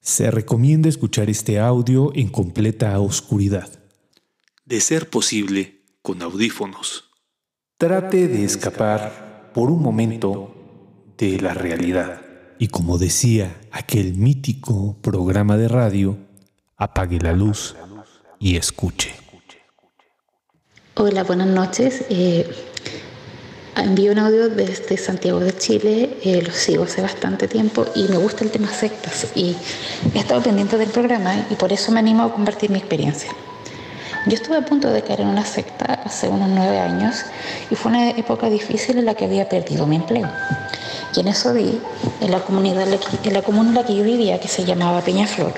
Se recomienda escuchar este audio en completa oscuridad. De ser posible, con audífonos. Trate de escapar por un momento de la realidad. Y como decía aquel mítico programa de radio, apague la luz y escuche. Hola, buenas noches. Eh, envío un audio desde Santiago de Chile, eh, lo sigo hace bastante tiempo y me gusta el tema sectas y he estado pendiente del programa y por eso me animo a compartir mi experiencia. Yo estuve a punto de caer en una secta hace unos nueve años y fue una época difícil en la que había perdido mi empleo. Y en eso vi, en la comunidad en la comuna en la que yo vivía, que se llamaba Peñaflor,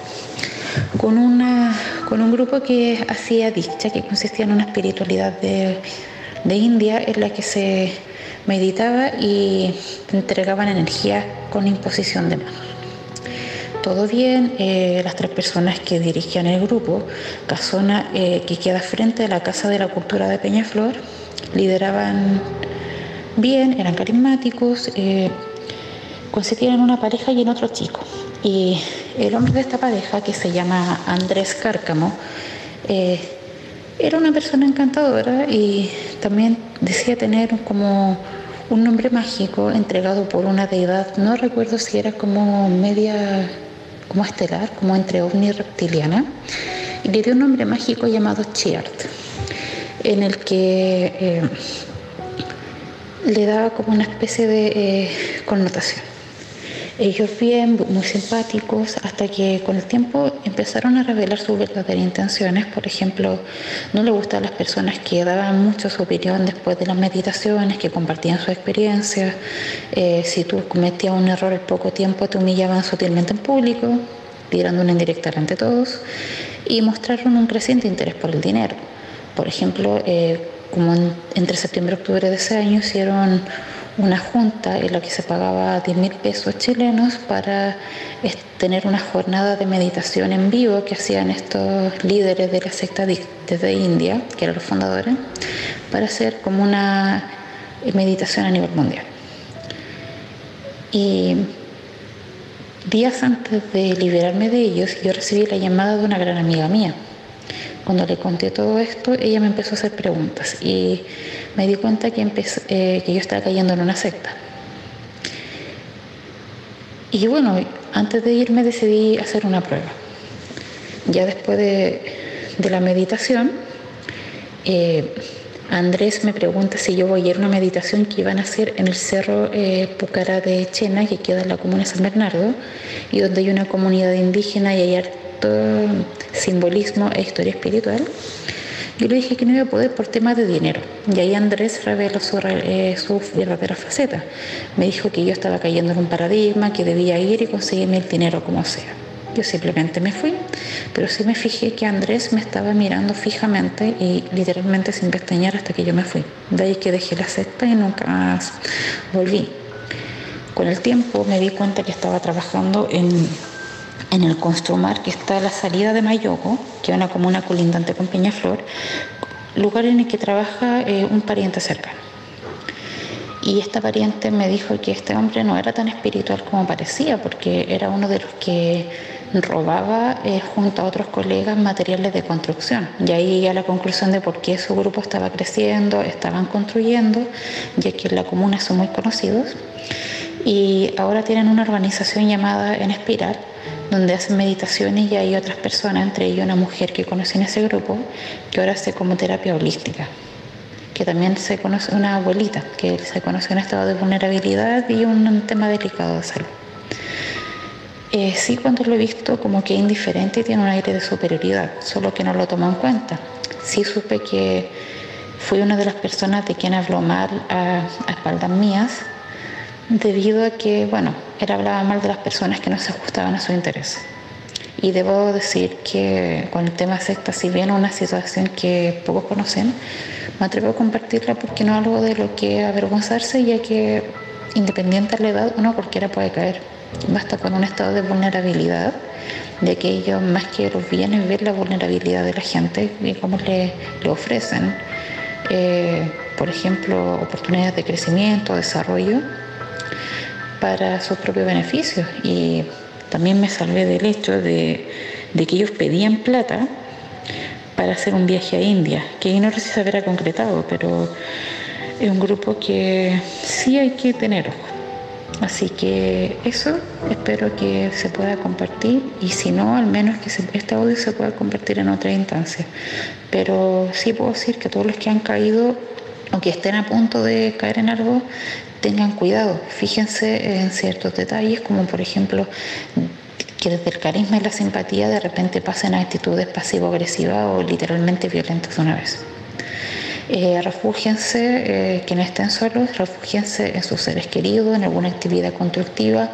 con, una, con un grupo que hacía dicha, que consistía en una espiritualidad de, de India en la que se meditaba y entregaban energía con imposición de manos todo bien. Eh, las tres personas que dirigían el grupo, Casona, eh, que queda frente a la Casa de la Cultura de Peñaflor, lideraban bien, eran carismáticos, eh, consistían en una pareja y en otro chico. Y el hombre de esta pareja, que se llama Andrés Cárcamo, era una persona encantadora y también decía tener como un nombre mágico entregado por una deidad, no recuerdo si era como media como estelar, como entre ovni y reptiliana, y le dio un nombre mágico llamado Chiart, en el que eh, le daba como una especie de eh, connotación. Ellos bien, muy simpáticos, hasta que con el tiempo empezaron a revelar sus verdaderas intenciones. Por ejemplo, no le gustaban las personas que daban mucho su opinión después de las meditaciones, que compartían su experiencia. Eh, si tú cometías un error al poco tiempo, te humillaban sutilmente en público, tirando una indirecta ante todos. Y mostraron un creciente interés por el dinero. Por ejemplo, eh, como entre septiembre y octubre de ese año hicieron una junta en la que se pagaba 10 mil pesos chilenos para tener una jornada de meditación en vivo que hacían estos líderes de la secta desde India, que eran los fundadores, para hacer como una meditación a nivel mundial. Y días antes de liberarme de ellos, yo recibí la llamada de una gran amiga mía. Cuando le conté todo esto, ella me empezó a hacer preguntas y me di cuenta que, eh, que yo estaba cayendo en una secta. Y bueno, antes de irme decidí hacer una prueba. Ya después de, la meditación, eh, Andrés me pregunta si yo voy a ir a una meditación que iban a hacer en el cerro eh, Pucará de Chena, que queda en la comuna de San Bernardo, y donde hay una comunidad indígena y hay harto simbolismo e historia espiritual. Yo le dije que no iba a poder por temas de dinero. Y ahí Andrés reveló su, eh, su verdadera faceta. Me dijo que yo estaba cayendo en un paradigma, que debía ir y conseguirme el dinero como sea. Yo simplemente me fui, pero sí me fijé que Andrés me estaba mirando fijamente y literalmente sin pestañear hasta que yo me fui. De ahí que dejé la secta y nunca más volví. Con el tiempo me di cuenta que estaba trabajando en en el Construmar, que está a la salida de Mayoco, que es una comuna colindante con Peñaflor, lugar en el que trabaja eh, un pariente cercano. Y esta pariente me dijo que este hombre no era tan espiritual como parecía, porque era uno de los que robaba eh, junto a otros colegas materiales de construcción. Y ahí llegué a la conclusión de por qué su grupo estaba creciendo, estaban construyendo, ya que en la comuna son muy conocidos. Y ahora tienen una organización llamada En Espiral, donde hacen meditaciones y hay otras personas, entre ellos una mujer que conocí en ese grupo, que ahora hace como terapia holística, que también se conoce una abuelita, que se conoce en estado de vulnerabilidad y un tema delicado de salud. Eh, sí, cuando lo he visto como que indiferente y tiene un aire de superioridad, solo que no lo tomo en cuenta. Sí supe que fui una de las personas de quien habló mal a, a espaldas mías debido a que, bueno, él hablaba mal de las personas que no se ajustaban a su interés. Y debo decir que con el tema secta, si bien una situación que pocos conocen, me atrevo a compartirla porque no es algo de lo que avergonzarse, ya que independiente de la edad, uno cualquiera puede caer. Basta con un estado de vulnerabilidad, de que ellos más que los bienes, ver la vulnerabilidad de la gente y cómo le, le ofrecen, eh, por ejemplo, oportunidades de crecimiento, desarrollo para sus propios beneficios. Y también me salvé del hecho de, que ellos pedían plata para hacer un viaje a India, que no sé si se habrá concretado, pero es un grupo que sí hay que tener Así que eso espero que se pueda compartir y si no, al menos que este audio se pueda compartir en otra instancia. Pero sí puedo decir que todos los que han caído o que estén a punto de caer en algo, tengan cuidado. Fíjense en ciertos detalles, como por ejemplo que desde el carisma y la simpatía de repente pasen a actitudes pasivo-agresivas o literalmente violentas una vez. Eh, refúgiense, eh, quienes estén solos, refúgiense en sus seres queridos, en alguna actividad constructiva,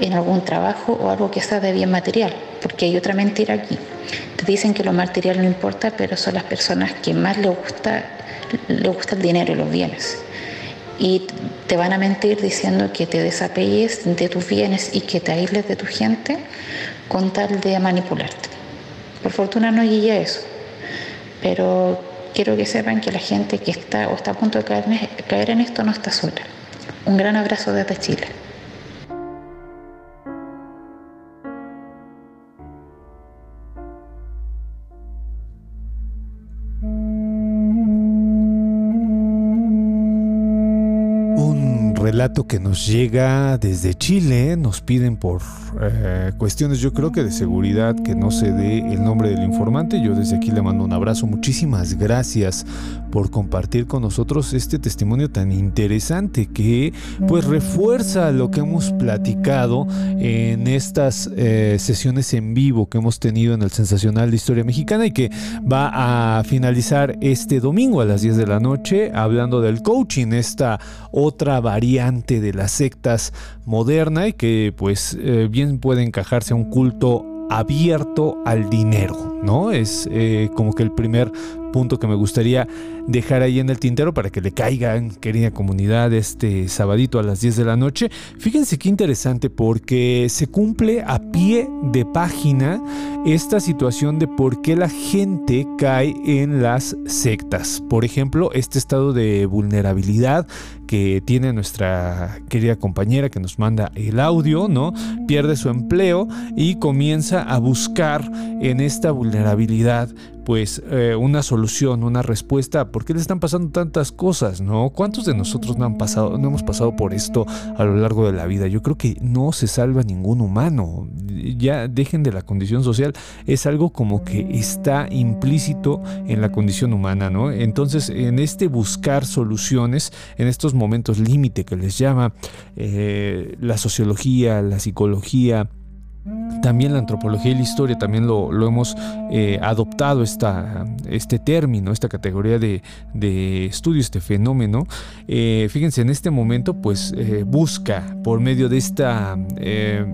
en algún trabajo o algo que sea de bien material, porque hay otra mentira aquí. Te dicen que lo material no importa, pero son las personas que más les gusta, le gusta el dinero y los bienes. Y te van a mentir diciendo que te desapegues de tus bienes y que te aísles de tu gente con tal de manipularte. Por fortuna no llegué a eso, pero quiero que sepan que la gente que está o está a punto de caer en esto no está sola. Un gran abrazo desde Chile. Relato que nos llega desde Chile. Nos piden por eh, cuestiones, yo creo que de seguridad, que no se dé el nombre del informante. Yo desde aquí le mando un abrazo. Muchísimas gracias por compartir con nosotros este testimonio tan interesante que pues refuerza lo que hemos platicado en estas eh, sesiones en vivo que hemos tenido en el Sensacional de Historia Mexicana y que va a finalizar este domingo a las 10 de la noche hablando del coaching, esta otra variante de las sectas modernas y que pues eh, bien puede encajarse a un culto abierto al dinero, ¿no? Es eh, como que el primer punto que me gustaría dejar ahí en el tintero para que le caigan, querida comunidad, este sabadito a las 10 de la noche. Fíjense qué interesante porque se cumple a pie de página esta situación de por qué la gente cae en las sectas. Por ejemplo, este estado de vulnerabilidad que tiene nuestra querida compañera que nos manda el audio, ¿no? Pierde su empleo y comienza a buscar en esta vulnerabilidad pues eh, una solución, una respuesta, ¿por qué le están pasando tantas cosas, no? ¿Cuántos de nosotros no han pasado, no hemos pasado por esto a lo largo de la vida? Yo creo que no se salva ningún humano. Ya dejen de la condición social, es algo como que está implícito en la condición humana, ¿no? Entonces, en este buscar soluciones, en estos momentos límite que les llama eh, la sociología, la psicología, también la antropología y la historia también lo, hemos eh, adoptado esta, este término, esta categoría de, estudio, este fenómeno. Eh, fíjense, en este momento pues eh, busca por medio de esta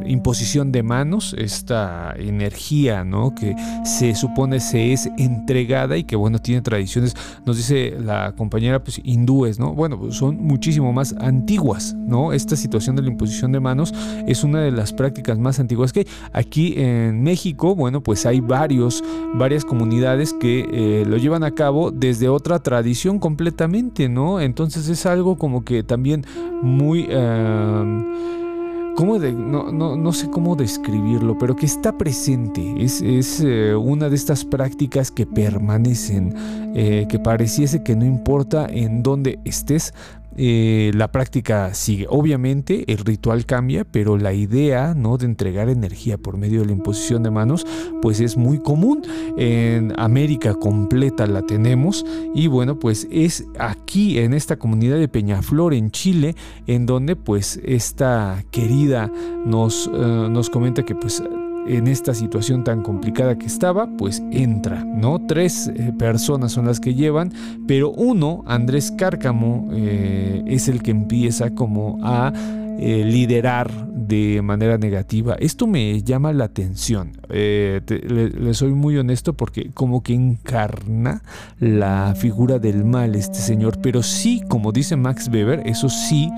imposición de manos, esta energía ¿no? que se supone se es entregada y que bueno, tiene tradiciones, nos dice la compañera pues hindúes, ¿no? Bueno, pues, son muchísimo más antiguas, ¿no? Esta situación de la imposición de manos es una de las prácticas más antiguas que Aquí en México, bueno, pues hay varios, varias comunidades que eh, lo llevan a cabo desde otra tradición completamente, ¿no? Entonces es algo como que también muy... De, no, sé cómo describirlo, pero que está presente. Es, eh, una de estas prácticas que permanecen, eh, que pareciese que no importa en dónde estés, eh, la práctica sigue. Obviamente el ritual cambia, pero la idea ¿no? de entregar energía por medio de la imposición de manos, pues es muy común. En América completa la tenemos y bueno, pues es aquí en esta comunidad de Peñaflor, en Chile, en donde pues esta querida nos, eh, nos comenta que pues en esta situación tan complicada que estaba, pues entra, ¿no? Tres eh, personas son las que llevan, pero uno, Andrés Cárcamo, eh, es el que empieza como a eh, liderar de manera negativa. Esto me llama la atención. Eh, le, soy muy honesto porque como que encarna la figura del mal este señor. Pero sí, como dice Max Weber, eso sí,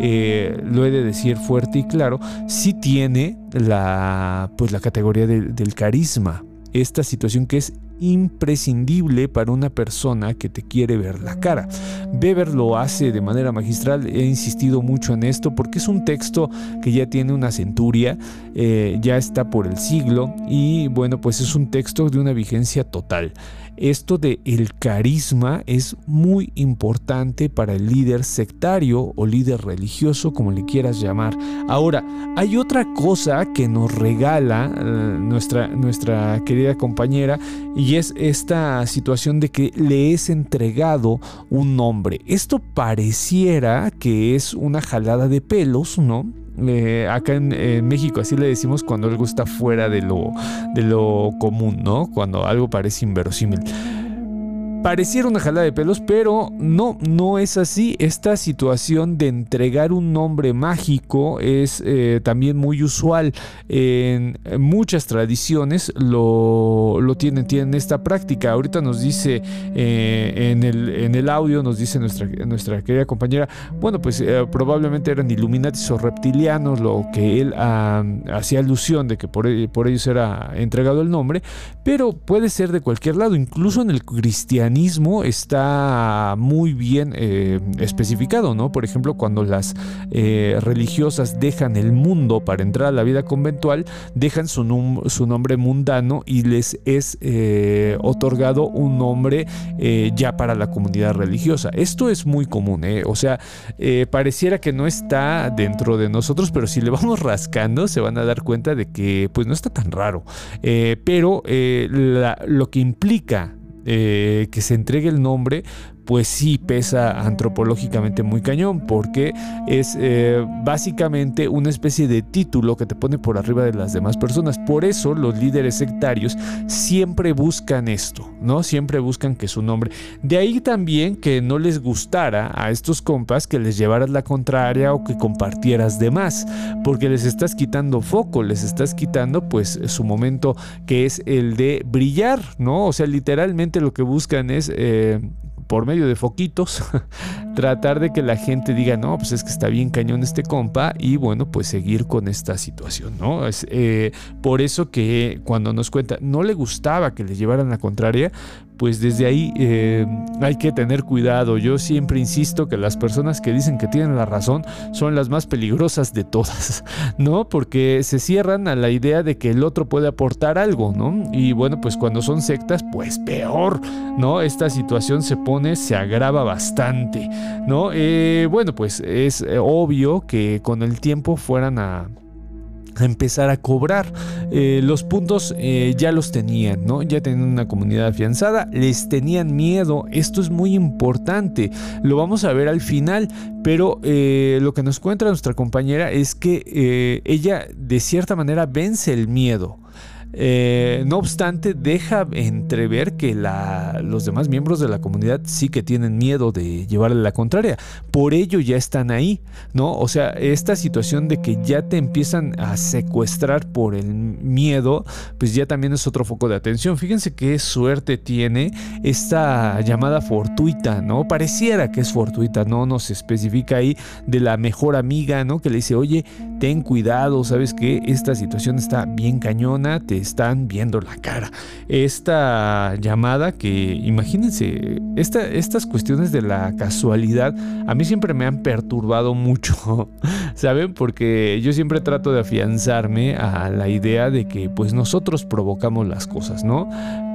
eh, lo he de decir fuerte y claro, sí tiene la, pues, la categoría del carisma. Esta situación que es imprescindible para una persona que te quiere ver la cara. Weber lo hace de manera magistral, he insistido mucho en esto porque es un texto que ya tiene una centuria, eh, ya está por el siglo y bueno, pues es un texto de una vigencia total. Esto de el carisma es muy importante para el líder sectario o líder religioso, como le quieras llamar. Ahora, hay otra cosa que nos regala eh, nuestra, nuestra querida compañera y es esta situación de que le es entregado un nombre. Esto pareciera que es una jalada de pelos, ¿no? Eh, acá en, México así le decimos cuando algo está fuera de lo, de lo común, ¿no? Cuando algo parece inverosímil. Pareciera una jalada de pelos, pero no, no es así. Esta situación de entregar un nombre mágico es eh, también muy usual. En muchas tradiciones lo, lo tienen, tienen esta práctica. Ahorita nos dice eh, en, el, en el audio, nos dice nuestra, nuestra querida compañera, bueno, pues eh, probablemente eran Illuminatis o reptilianos, lo que él ah, hacía alusión de que por, por ellos era entregado el nombre, pero puede ser de cualquier lado, incluso en el cristianismo está muy bien eh, especificado, ¿no? Por ejemplo, cuando las eh, religiosas dejan el mundo para entrar a la vida conventual, dejan su, su nombre mundano y les es eh, otorgado un nombre ya para la comunidad religiosa. Esto es muy común, o sea, pareciera que no está dentro de nosotros, pero si le vamos rascando se van a dar cuenta de que pues no está tan raro. pero lo que implica eh, que se entregue el nombre pues sí pesa antropológicamente muy cañón, porque es eh, básicamente una especie de título que te pone por arriba de las demás personas. Por eso los líderes sectarios siempre buscan esto, ¿no? Siempre buscan que su nombre. De ahí también que no les gustara a estos compas que les llevaras la contraria o que compartieras de más, porque les estás quitando foco, les estás quitando pues su momento que es el de brillar, ¿no? O sea, literalmente lo que buscan es eh, por medio de foquitos, tratar de que la gente diga, no, pues es que está bien cañón este compa y bueno, pues seguir con esta situación, ¿no? Es eh, por eso que cuando nos cuenta, no le gustaba que le llevaran la contraria, pues desde ahí eh, hay que tener cuidado. Yo siempre insisto que las personas que dicen que tienen la razón son las más peligrosas de todas, ¿no? Porque se cierran a la idea de que el otro puede aportar algo, ¿no? Y bueno, pues cuando son sectas, pues peor, ¿no? Esta situación se pone, se agrava bastante, ¿no? Eh, bueno, pues es eh, obvio que con el tiempo fueran a empezar a cobrar. Eh, los puntos eh, ya los tenían, ¿no? Ya tenían una comunidad afianzada, les tenían miedo. Esto es muy importante. Lo vamos a ver al final, pero eh, lo que nos cuenta nuestra compañera es que ella de cierta manera vence el miedo. Eh, no obstante, deja entrever que los demás miembros de la comunidad sí que tienen miedo de llevarle la contraria. Por ello ya están ahí, ¿no? O sea, esta situación de que ya te empiezan a secuestrar por el miedo, pues ya también es otro foco de atención. Fíjense qué suerte tiene esta llamada fortuita, ¿no? Pareciera que es fortuita, no nos especifica ahí de la mejor amiga, ¿no? Que le dice, oye, ten cuidado, sabes que esta situación está bien cañona, te están viendo la cara. Esta llamada que, imagínense, estas cuestiones de la casualidad a mí siempre me han perturbado mucho, ¿saben? Porque yo siempre trato de afianzarme a la idea de que pues nosotros provocamos las cosas, ¿no?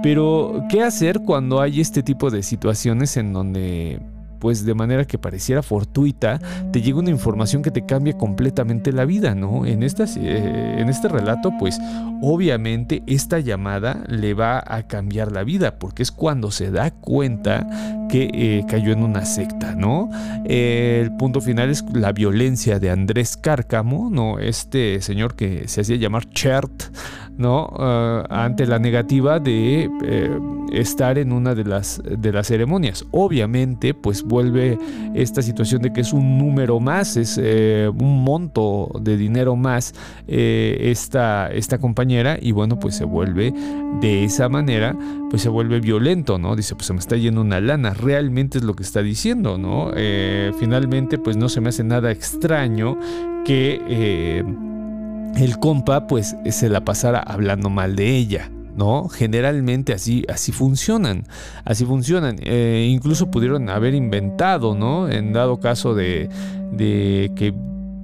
Pero, ¿qué hacer cuando hay este tipo de situaciones en donde pues de manera que pareciera fortuita, te llega una información que te cambia completamente la vida, ¿no? En, estas, eh, en este relato, pues obviamente esta llamada le va a cambiar la vida, porque es cuando se da cuenta que eh, cayó en una secta, ¿no? el punto final es la violencia de Andrés Cárcamo, ¿no? Este señor que se hacía llamar Chert, ¿no? Ah, ante la negativa de eh, estar en una de las, de las ceremonias. Obviamente, pues vuelve esta situación de que es un número más, es eh, un monto de dinero más eh, esta, esta compañera y bueno, pues se vuelve de esa manera, pues se vuelve violento, ¿no? Dice, pues se me está yendo una lana, realmente es lo que está diciendo, ¿no? finalmente, pues no se me hace nada extraño que el compa pues se la pasara hablando mal de ella. ¿No? Generalmente así, así funcionan, así funcionan. Eh, incluso pudieron haber inventado, ¿no? En dado caso de, que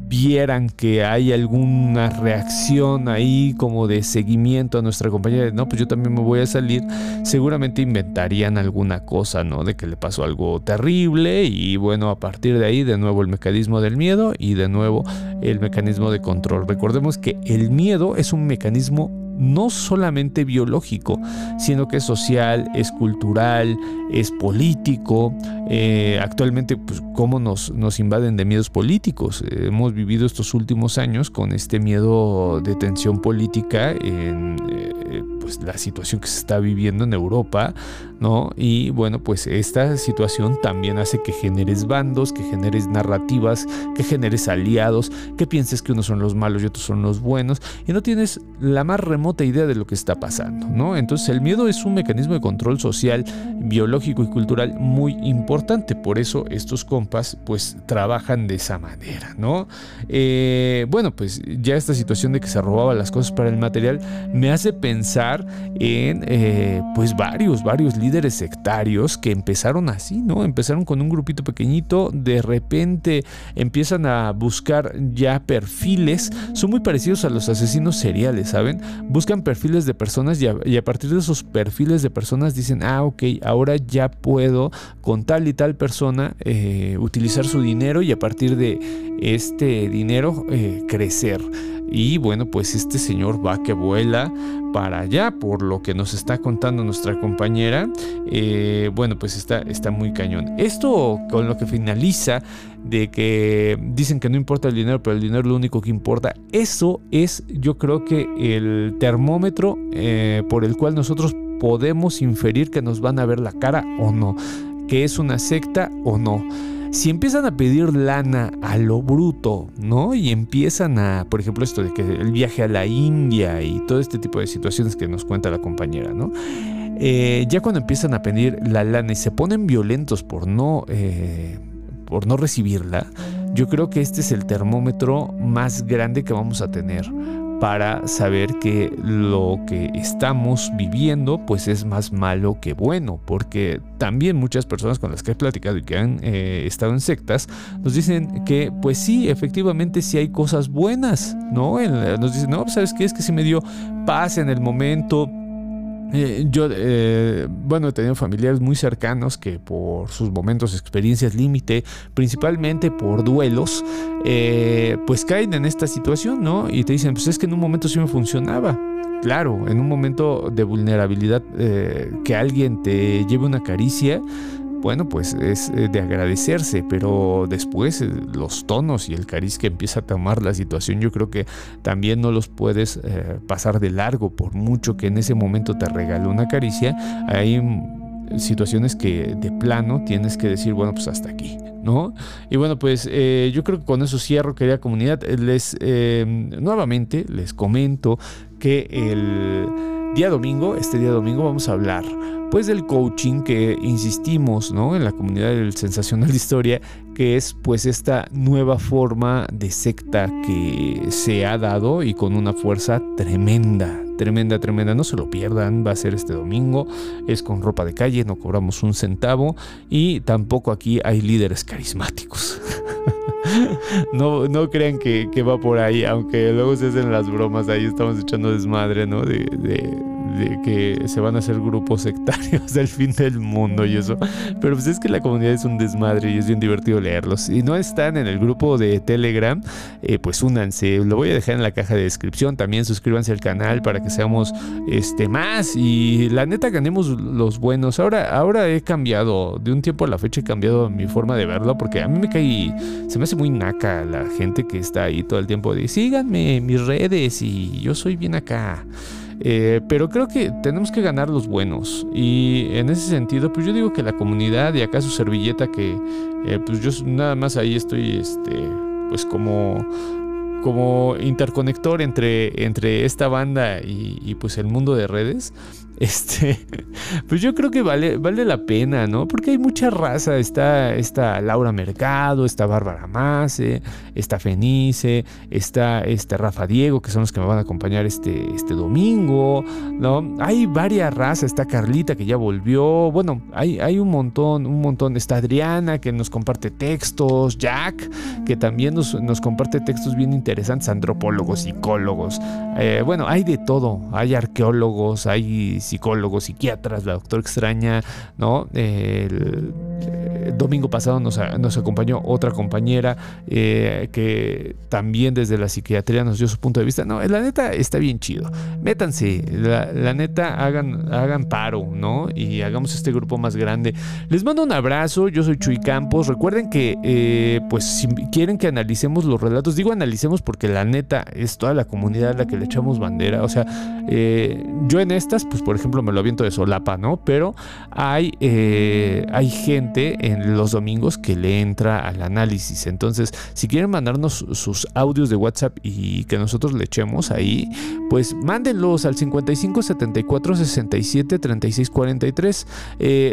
vieran que hay alguna reacción ahí como de seguimiento a nuestra compañía, no, pues yo también me voy a salir, seguramente inventarían alguna cosa, ¿no? De que le pasó algo terrible y bueno, a partir de ahí de nuevo el mecanismo del miedo y de nuevo el mecanismo de control. Recordemos que el miedo es un mecanismo no solamente biológico, sino que es social, es cultural, es político. Eh, actualmente, pues, cómo nos, nos invaden de miedos políticos. hemos vivido estos últimos años con este miedo de tensión política en eh, pues, la situación que se está viviendo en Europa, ¿no? Y bueno, pues esta situación también hace que generes bandos, que generes narrativas, que generes aliados, que pienses que unos son los malos y otros son los buenos, y no tienes la más remota idea de lo que está pasando, ¿no? Entonces el miedo es un mecanismo de control social, biológico y cultural muy importante, por eso estos compas pues trabajan de esa manera, ¿no? Eh, bueno, pues ya esta situación de que se robaba las cosas para el material me hace pensar en eh, pues varios, varios líderes sectarios que empezaron así, ¿no? Empezaron con un grupito pequeñito, de repente empiezan a buscar ya perfiles, son muy parecidos a los asesinos seriales, ¿saben? Buscan perfiles de personas y a, partir de esos perfiles de personas dicen, ah, ok, ahora ya puedo con tal y tal persona eh, utilizar su dinero y a partir de este dinero eh, crecer. Y bueno, pues este señor va que vuela para allá, por lo que nos está contando nuestra compañera. Eh, bueno, pues está, está muy cañón. Esto con lo que finaliza de que dicen que no importa el dinero, pero el dinero es lo único que importa. Eso es, yo creo que el termómetro eh, por el cual nosotros podemos inferir que nos van a ver la cara o no, que es una secta o no si empiezan a pedir lana a lo bruto, ¿no? Y empiezan a, por ejemplo, esto de que el viaje a la India y todo este tipo de situaciones que nos cuenta la compañera, ¿no? Eh, ya cuando empiezan a pedir la lana y se ponen violentos por no, eh, por no recibirla, yo creo que este es el termómetro más grande que vamos a tener para saber que lo que estamos viviendo pues es más malo que bueno, porque también muchas personas con las que he platicado y que han eh, estado en sectas nos dicen que pues sí, efectivamente sí hay cosas buenas, ¿no? Nos dicen, no, ¿sabes qué? Es que sí me dio paz en el momento, eh, yo, eh, bueno, he tenido familiares muy cercanos que por sus momentos, experiencias límite, principalmente por duelos, eh, pues caen en esta situación, ¿no? Y te dicen, pues es que en un momento sí me funcionaba. Claro, en un momento de vulnerabilidad, que alguien te lleve una caricia, bueno, pues es eh, de agradecerse, pero después eh, los tonos y el cariz que empieza a tomar la situación, yo creo que también no los puedes eh, pasar de largo, por mucho que en ese momento te regale una caricia, hay situaciones que de plano tienes que decir, bueno, pues hasta aquí, ¿no? Y bueno, pues yo creo que con eso cierro, querida comunidad, les nuevamente les comento que el día domingo, este día domingo vamos a hablar pues del coaching que insistimos, ¿no? En la comunidad del sensacional de historia, que es pues esta nueva forma de secta que se ha dado y con una fuerza tremenda, tremenda, tremenda. No se lo pierdan, va a ser este domingo, es con ropa de calle, no cobramos un centavo y tampoco aquí hay líderes carismáticos. no, no crean que, va por ahí, aunque luego se hacen las bromas, ahí estamos echando desmadre, ¿no? de que se van a hacer grupos sectarios del fin del mundo y eso. Pero pues es que la comunidad es un desmadre y es bien divertido leerlos. Si no están en el grupo de Telegram, eh, pues únanse. Lo voy a dejar en la caja de descripción. También suscríbanse al canal para que seamos este, más. Y la neta ganemos los buenos. Ahora, ahora he cambiado. De un tiempo a la fecha he cambiado mi forma de verlo. Porque a mí me cae. Se me hace muy naca la gente que está ahí todo el tiempo de síganme mis redes y yo soy bien acá. Eh, pero creo que tenemos que ganar los buenos. Y en ese sentido, pues yo digo que la comunidad y acá su servilleta que eh, pues yo nada más ahí estoy este pues como como interconector entre, entre esta banda y, pues el mundo de redes, este, pues yo creo que vale, vale la pena, ¿no? Porque hay mucha raza, está, está Laura Mercado, está Bárbara Mace, está Fenice, está este Rafa Diego, que son los que me van a acompañar este, este domingo, ¿no? Hay varias razas, está Carlita que ya volvió, bueno, hay, hay un montón, un montón, está Adriana que nos comparte textos, Jack que también nos, nos comparte textos bien interesantes, antropólogos, psicólogos, eh, bueno, hay de todo, hay arqueólogos, hay psicólogos, psiquiatras, la doctora extraña, ¿no? el, domingo pasado nos, acompañó otra compañera eh, que también desde la psiquiatría nos dio su punto de vista. No, la neta está bien chido. Métanse, la, neta hagan, paro, ¿no? Y hagamos este grupo más grande. Les mando un abrazo, yo soy Chuy Campos. Recuerden que, eh, pues, si quieren que analicemos los relatos, digo analicemos porque la neta es toda la comunidad a la que le echamos bandera. O sea, eh, yo en estas, pues, por ejemplo, me lo aviento de solapa, ¿no? Pero hay, hay gente en los domingos que le entra al análisis. Entonces, si quieren mandarnos sus audios de WhatsApp y que nosotros le echemos ahí, pues mándenlos al 55 74 67 36 43.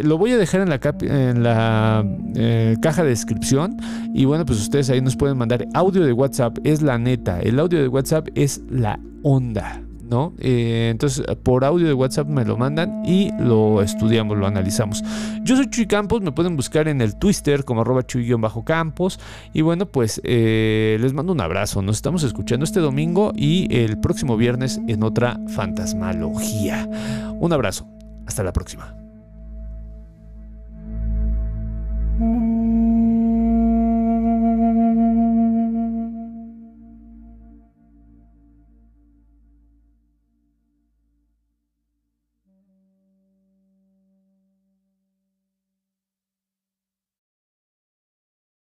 lo voy a dejar en la, en la eh, caja de descripción. Y bueno, pues ustedes ahí nos pueden mandar audio de WhatsApp. Es la neta. El audio de WhatsApp es la onda. ¿No? Eh, entonces, por audio de WhatsApp me lo mandan y lo estudiamos, lo analizamos. Yo soy Chuy Campos, me pueden buscar en el Twitter como arroba chuy-campos. Y bueno, pues eh, les mando un abrazo. Nos estamos escuchando este domingo y el próximo viernes en otra fantasmalogía. Un abrazo. Hasta la próxima.